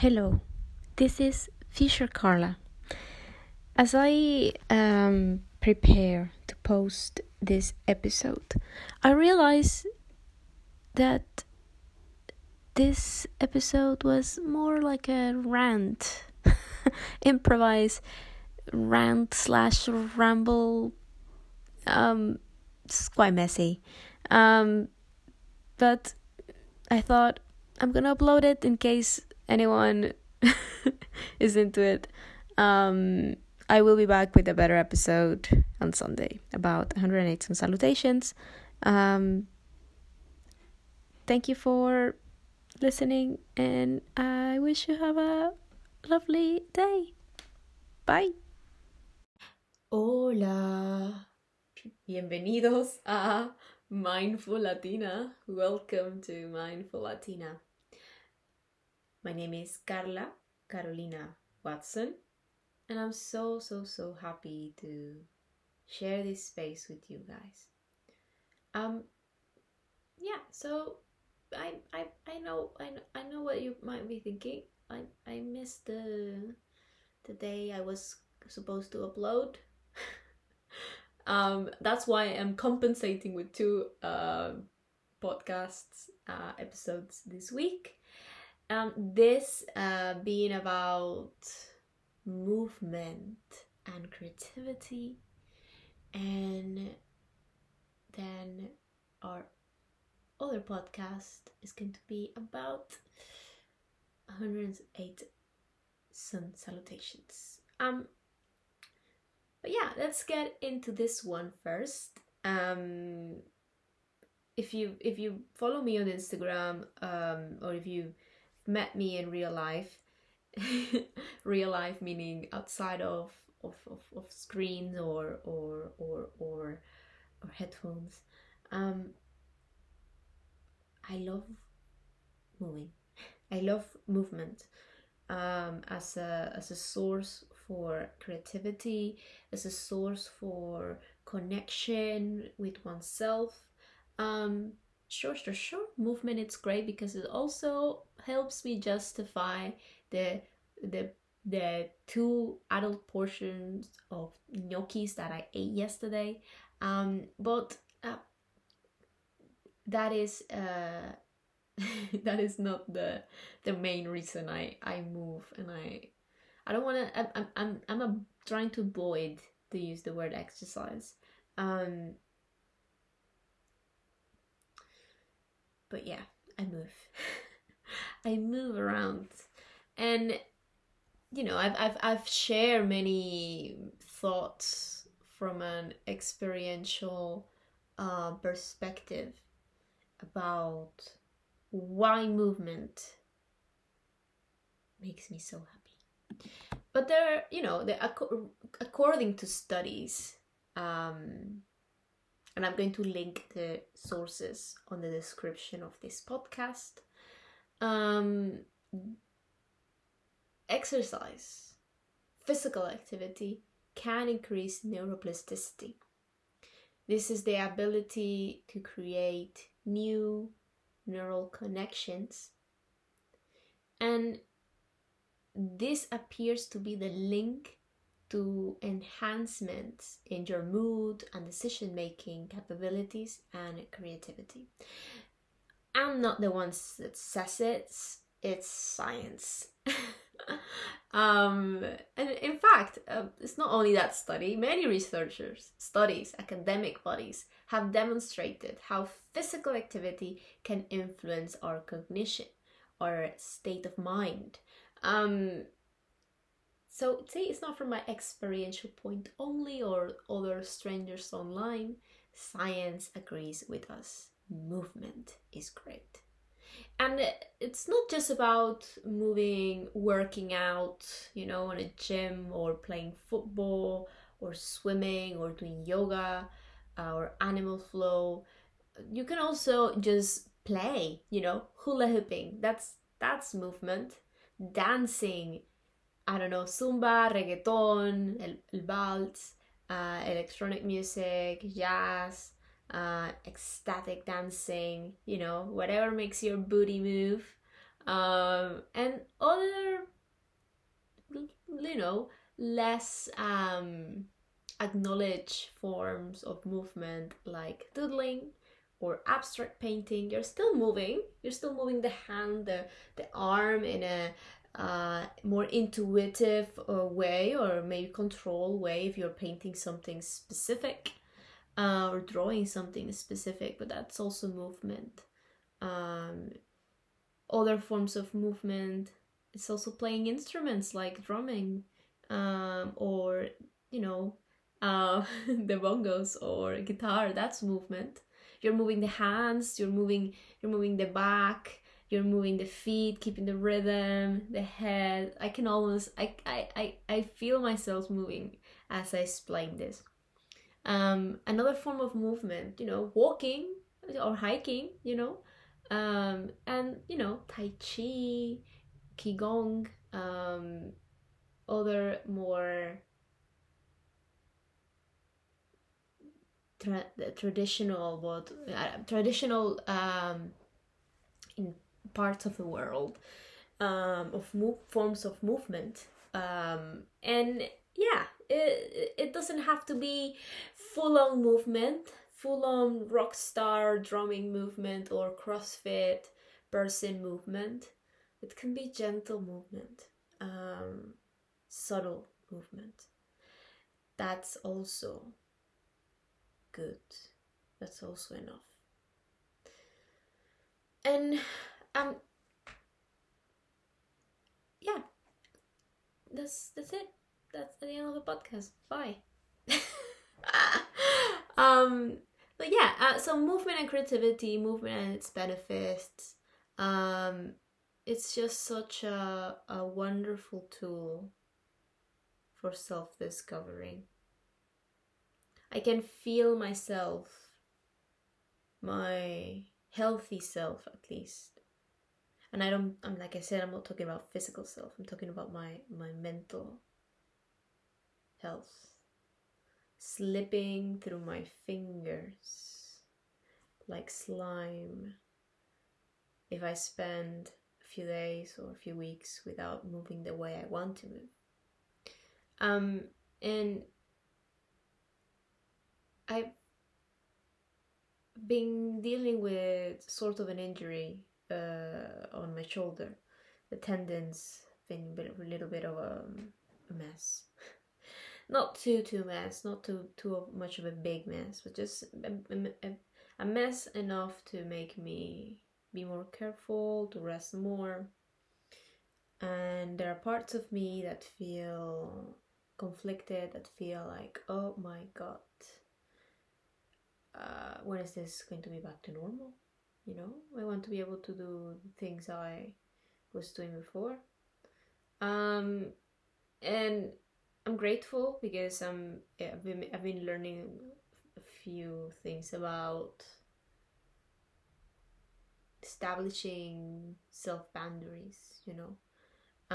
Hello, this is Fisher Carla. As I um, prepare to post this episode, I realize that this episode was more like a rant, improvise rant slash ramble. Um, it's quite messy, um, but I thought I'm gonna upload it in case anyone is into it. Um, I will be back with a better episode on Sunday about 108 sun salutations. Um, thank you for listening, and I wish you have a lovely day. Bye. Hola. Bienvenidos a Mindful Latina. Welcome to Mindful Latina. My name is Carla Carolina Watson, and I'm so, so, so happy to share this space with you guys. Um, yeah, so I, I, I know, I, know, I know what you might be thinking. I, I missed the, the day I was supposed to upload. um, that's why I'm compensating with two uh, podcasts uh, episodes this week. Um, this uh, being about movement and creativity, and then our other podcast is going to be about 108 sun salutations. Um, but yeah, let's get into this one first. Um, if you if you follow me on Instagram, um, or if you met me in real life. Real life meaning outside of of, of, of screens or or or or or headphones. Um i love moving. I love movement. Um as a as a source for creativity as a source for connection with oneself. Um sure sure sure movement it's great because it also helps me justify the the the two adult portions of gnocchis that I ate yesterday. Um, but uh, that is uh, that is not the the main reason I I move and I I don't want to I'm I'm I'm a, trying to avoid to use the word exercise. Um, but yeah, I move. I move around, and you know, I've I've I've shared many thoughts from an experiential uh, perspective about why movement makes me so happy. But there, you know, the, according to studies, um, and I'm going to link the sources on the description of this podcast. Um, exercise, physical activity can increase neuroplasticity. This is the ability to create new neural connections. And this appears to be the link to enhancements in your mood and decision making capabilities and creativity. I'm not the one that says it, it's science. um, and in fact, uh, it's not only that study, many researchers, studies, academic bodies have demonstrated how physical activity can influence our cognition, our state of mind. Um, so, say it's not from my experiential point only or other strangers online. Science agrees with us. Movement is great. And it's not just about moving, working out, you know, in a gym or playing football or swimming or doing yoga uh, or animal flow. You can also just play, you know, hula hooping. That's that's movement. Dancing I don't know, zumba, reggaeton, el, el vals, uh, electronic music, jazz, uh, ecstatic dancing, you know, whatever makes your booty move. um, and other you know less um, acknowledged forms of movement like doodling or abstract painting you're still moving you're still moving the hand the, the arm in a uh, more intuitive uh, way or maybe control way if you're painting something specific uh, or drawing something specific but that's also movement. Um, other forms of movement it's also playing instruments like drumming um, or you know uh, the bongos or guitar that's movement. You're moving the hands you're moving you're moving the back you're moving the feet keeping the rhythm the head. I can almost i i i, I feel myself moving as i explain this. Um, another form of movement you know walking or hiking you know um, and you know tai chi qigong um, other more tra- traditional but uh, traditional um, in parts of the world um, of forms of movement. Um, and yeah it, it doesn't have to be full on movement full on rock star drumming movement or crossfit person movement. It can be gentle movement um, subtle movement. That's also good. That's also enough. And um yeah. That's that's it. That's the end of the podcast. Bye. Um but yeah uh, so movement and creativity movement and its benefits um it's just such a, a wonderful tool for self-discovering. I can feel myself my healthy self at least and i don't i'm like i said i'm not talking about physical self i'm talking about my my mental health. Slipping through my fingers like slime. If i spend a few days or a few weeks without moving the way i want to move. Um and i've been dealing with sort of an injury uh, on my shoulder. The tendons been a little bit of a, a mess. not too too mess, not too too much of a big mess, but just a, a, a mess enough to make me be more careful, to rest more. And there are parts of me that feel conflicted, that feel like, oh my god, uh, when is this going to be back to normal? You know, I want to be able to do things I was doing before. Um, and I'm grateful because I'm yeah, I've been I've been learning a few things about establishing self boundaries. You know,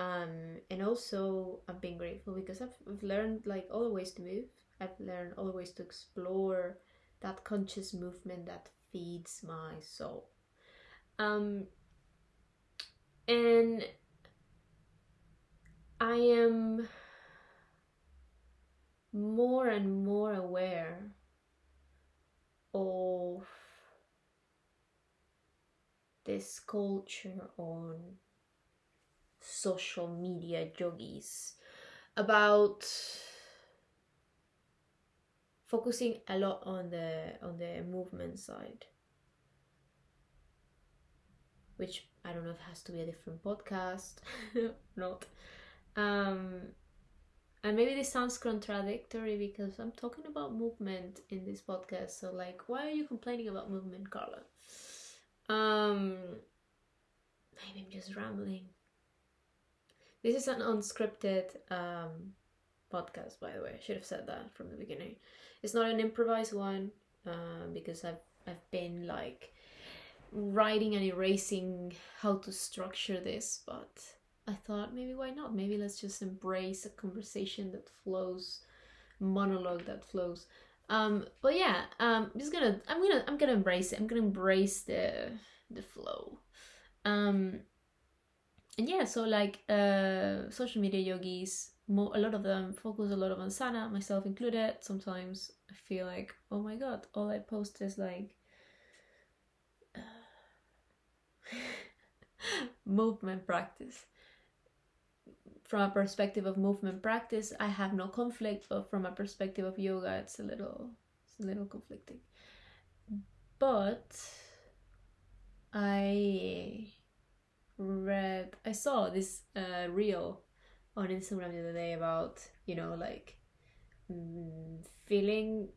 um, and also I've been grateful because I've, I've learned like all the ways to move. I've learned all the ways to explore that conscious movement that feeds my soul. Um, and I am more and more aware of this culture on social media yogis about focusing a lot on the on the movement side. Which i don't know if it has to be a different podcast not. Um and maybe this sounds contradictory because i'm talking about movement in this podcast so like why are you complaining about movement carla? Um maybe i'm just rambling. This is an unscripted um podcast by the way i should have said that from the beginning it's not an improvised one uh, because I've I've been like writing and erasing how to structure this, but I thought maybe why not? Maybe let's just embrace a conversation that flows, monologue that flows. Um, but yeah, um, I'm just gonna I'm gonna I'm gonna embrace it. I'm gonna embrace the the flow. Um, and yeah, so like uh, social media yogis, mo- a lot of them focus a lot of asana, myself included. Sometimes I feel like, oh my god, all I post is like uh, movement practice. From a perspective of movement practice, I have no conflict, but from a perspective of yoga, it's a little, it's a little conflicting. But I read I saw this uh, reel on Instagram the other day about you know like mm, feeling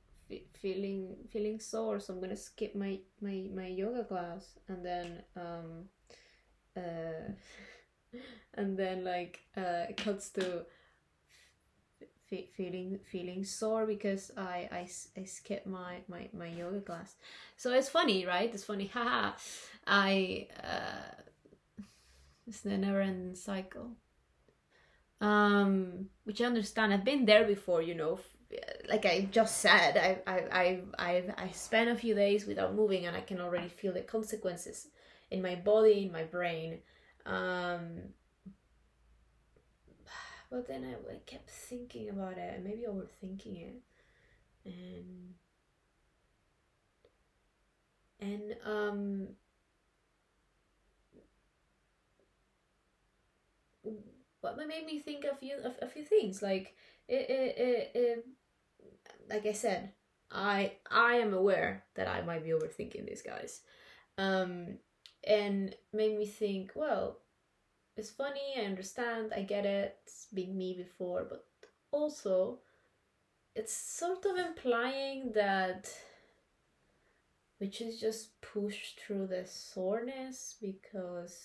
feeling feeling sore so I'm gonna skip my my my yoga class. And then um uh and then like uh it cuts to f- feeling feeling sore because I, I I skipped my my my yoga class. So it's funny right? It's funny. Haha I uh it's the never ending cycle. Um, which I understand. I've been there before, you know. Like I just said, I I I I I spent a few days without moving, and I can already feel the consequences in my body, in my brain. Um, but then I, I kept thinking about it, and maybe overthinking it, and and um what made me think a few a, a few things like it, it, it, it, like I said I I am aware that I might be overthinking these guys. Um and made me think well it's funny I understand I get it it's been me before but also it's sort of implying that we should just push through the soreness because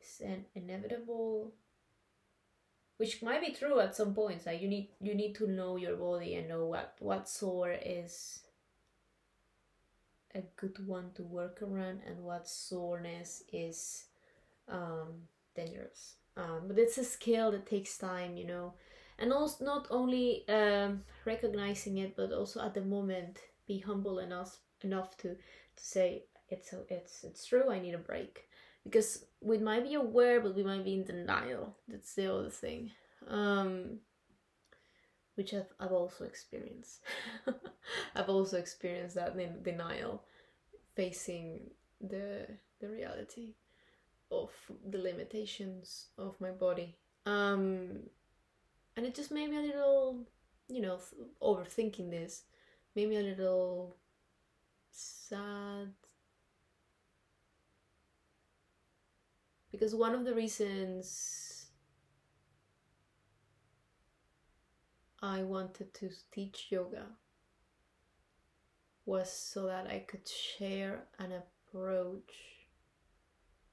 it's an inevitable which might be true at some points like you need you need to know your body and know what what sore is a good one to work around and what soreness is um, dangerous. Um, but it's a skill that takes time you know. And also not only um, recognizing it but also at the moment be humble enough enough to to say it's it's it's true i need a break because we might be aware but we might be in denial. That's the other thing um which I've, I've also experienced. I've also experienced that in denial facing the the reality of the limitations of my body. Um and it just made me a little you know overthinking this. Made me a little sad because one of the reasons I wanted to teach yoga was so that I could share an approach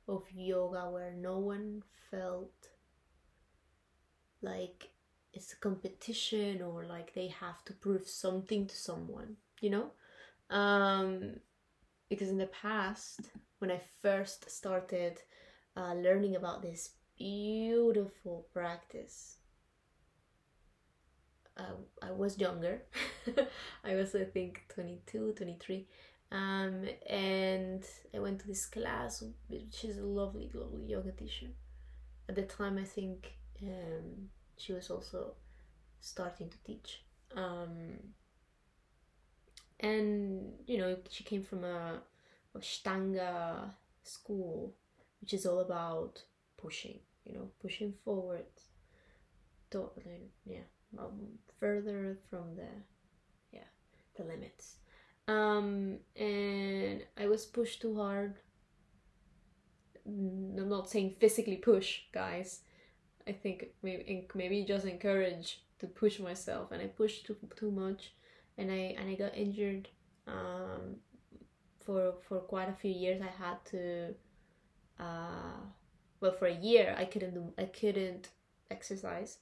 of yoga where no one felt like it's a competition or like they have to prove something to someone, you know? Um, because in the past, when I first started uh, learning about this beautiful practice. Uh, I was younger. I was, I think, 22, 23. Um, and I went to this class. She's a lovely, lovely yoga teacher. At the time, I think um, she was also starting to teach. Um, and, you know, she came from a, a Ashtanga school which is all about pushing, you know, pushing forward, don't, yeah, um, further from the, yeah, the limits. Um, and I was pushed too hard. Mm, I'm not saying physically push, guys. I think maybe maybe just encourage to push myself, and I pushed too too much, and I and I got injured. Um, for for quite a few years, I had to uh, well for a year I couldn't do I couldn't exercise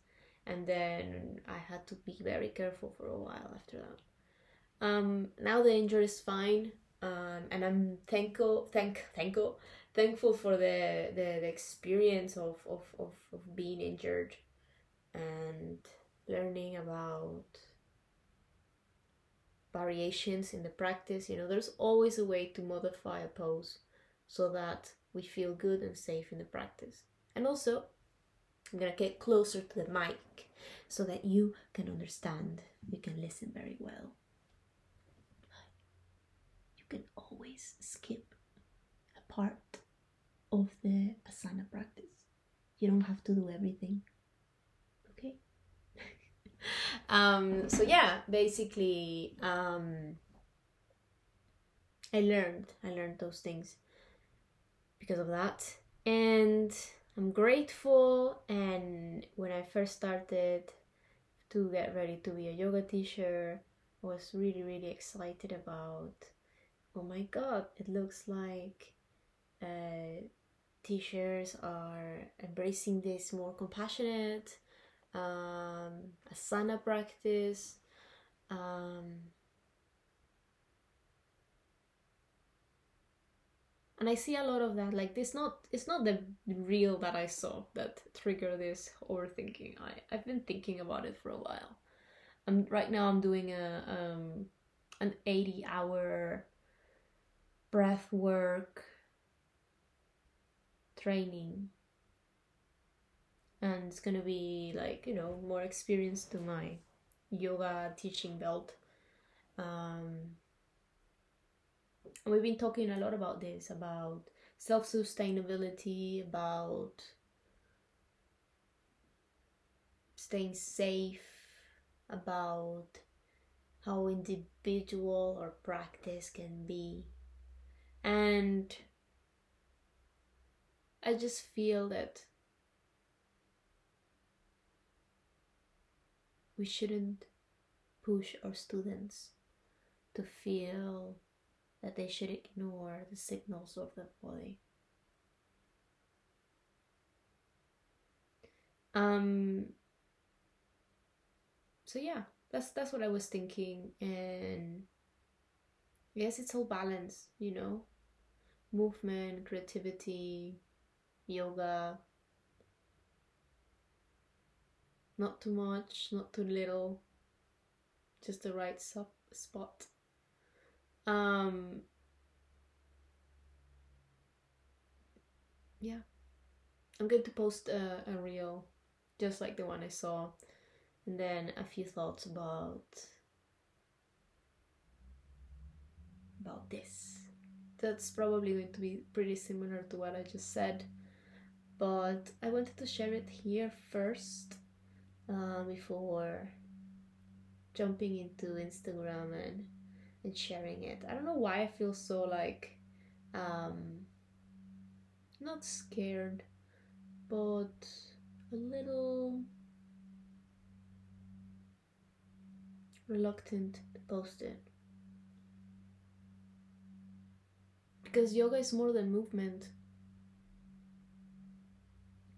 and then I had to be very careful for a while after that. Um, now the injury is fine, um, and I'm thankful, thank, thankful, thankful for the, the, the experience of, of, of, of being injured and learning about variations in the practice. You know, there's always a way to modify a pose so that we feel good and safe in the practice. And also, I'm gonna get closer to the mic so that you can understand, you can listen very well. You can always skip a part of the asana practice. You don't have to do everything. Okay? um, so yeah, basically, um, I learned, I learned those things because of that. And I'm grateful. And when I first started to get ready to be a yoga teacher, I was really, really excited about oh my god, it looks like uh, teachers are embracing this more compassionate um, asana practice. Um, and I see a lot of that. Like this, not it's not the reel that I saw that trigger this overthinking. I I've been thinking about it for a while. And right now I'm doing a um, an eighty hour breath work training and it's gonna be like you know more experience to my yoga teaching belt um, we've been talking a lot about this about self-sustainability about staying safe about how individual or practice can be. And I just feel that we shouldn't push our students to feel that they should ignore the signals of the body. Um so yeah, that's that's what I was thinking and yes it's all balance, you know. Movement, creativity, yoga. Not too much, not too little, just the right spot. Um, yeah, I'm going to post a, a reel just like the one I saw, and then a few thoughts about about this. That's probably going to be pretty similar to what I just said but I wanted to share it here first uh, before jumping into Instagram and and sharing it. I don't know why I feel so like um not scared but a little reluctant to post it. Because yoga is more than movement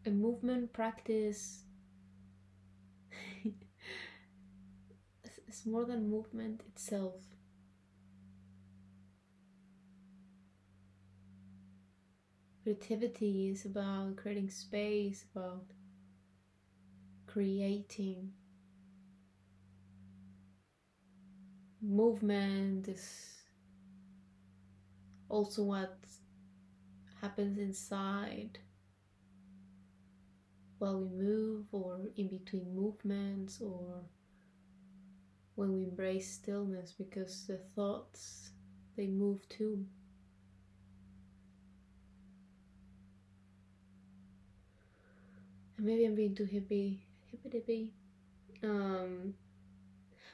a movement practice it's more than movement itself creativity is about creating space about creating movement is also what happens inside while we move or in between movements or when we embrace stillness because the thoughts they move too maybe i'm being too hippie. Hippie dippy um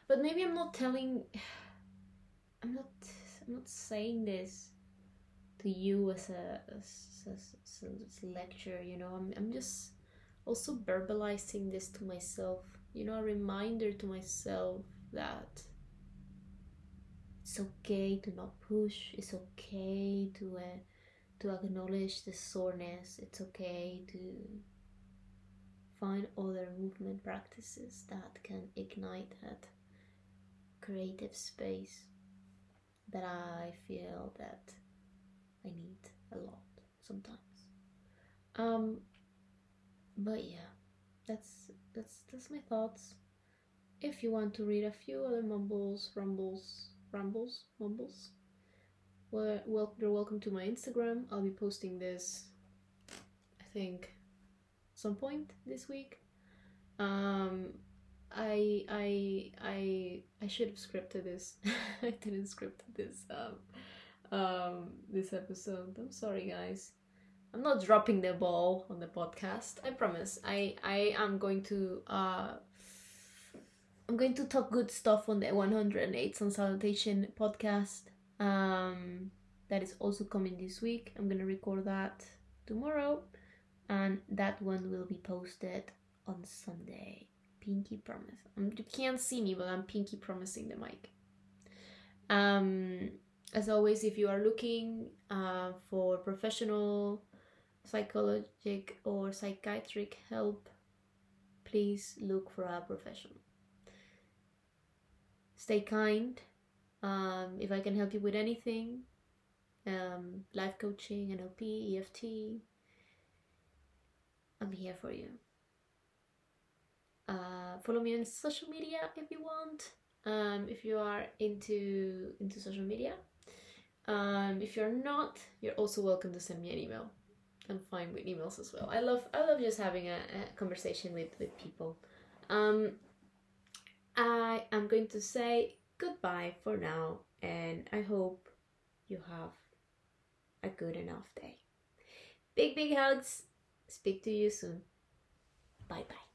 but maybe i'm not telling i'm not i'm not saying this to you as a, as, as, as lecture you know? I'm, I'm just also verbalizing this to myself, you know, a reminder to myself that it's okay to not push, it's okay to uh, to acknowledge the soreness, it's okay to find other movement practices that can ignite that creative space that I feel that I need a lot sometimes. Um, but yeah that's that's that's my thoughts if you want to read a few other mumbles rumbles rumbles mumbles well, well you're welcome to my instagram i'll be posting this i think some point this week. Um, I I I I should have scripted this. I didn't script this um um this episode. I'm sorry guys. I'm not dropping the ball on the podcast. I promise. I I am going to uh I'm going to talk good stuff on the 108 Sun Salutation podcast. Um that is also coming this week. I'm gonna record that tomorrow and that one will be posted on Sunday. Pinky promise. Um, you can't see me, but I'm pinky promising the mic. Um, as always, if you are looking uh, for professional psychologic or psychiatric help, please look for a professional. Stay kind. Um, if I can help you with anything, um, life coaching, NLP, EFT, I'm here for you. Uh, follow me on social media if you want. Um, if you are into into social media. Um, if you're not, you're also welcome to send me an email. I'm fine with emails as well. I love I love just having a, a conversation with with people. Um, I am going to say goodbye for now, and I hope you have a good enough day. Big big hugs. Speak to you soon. Bye bye.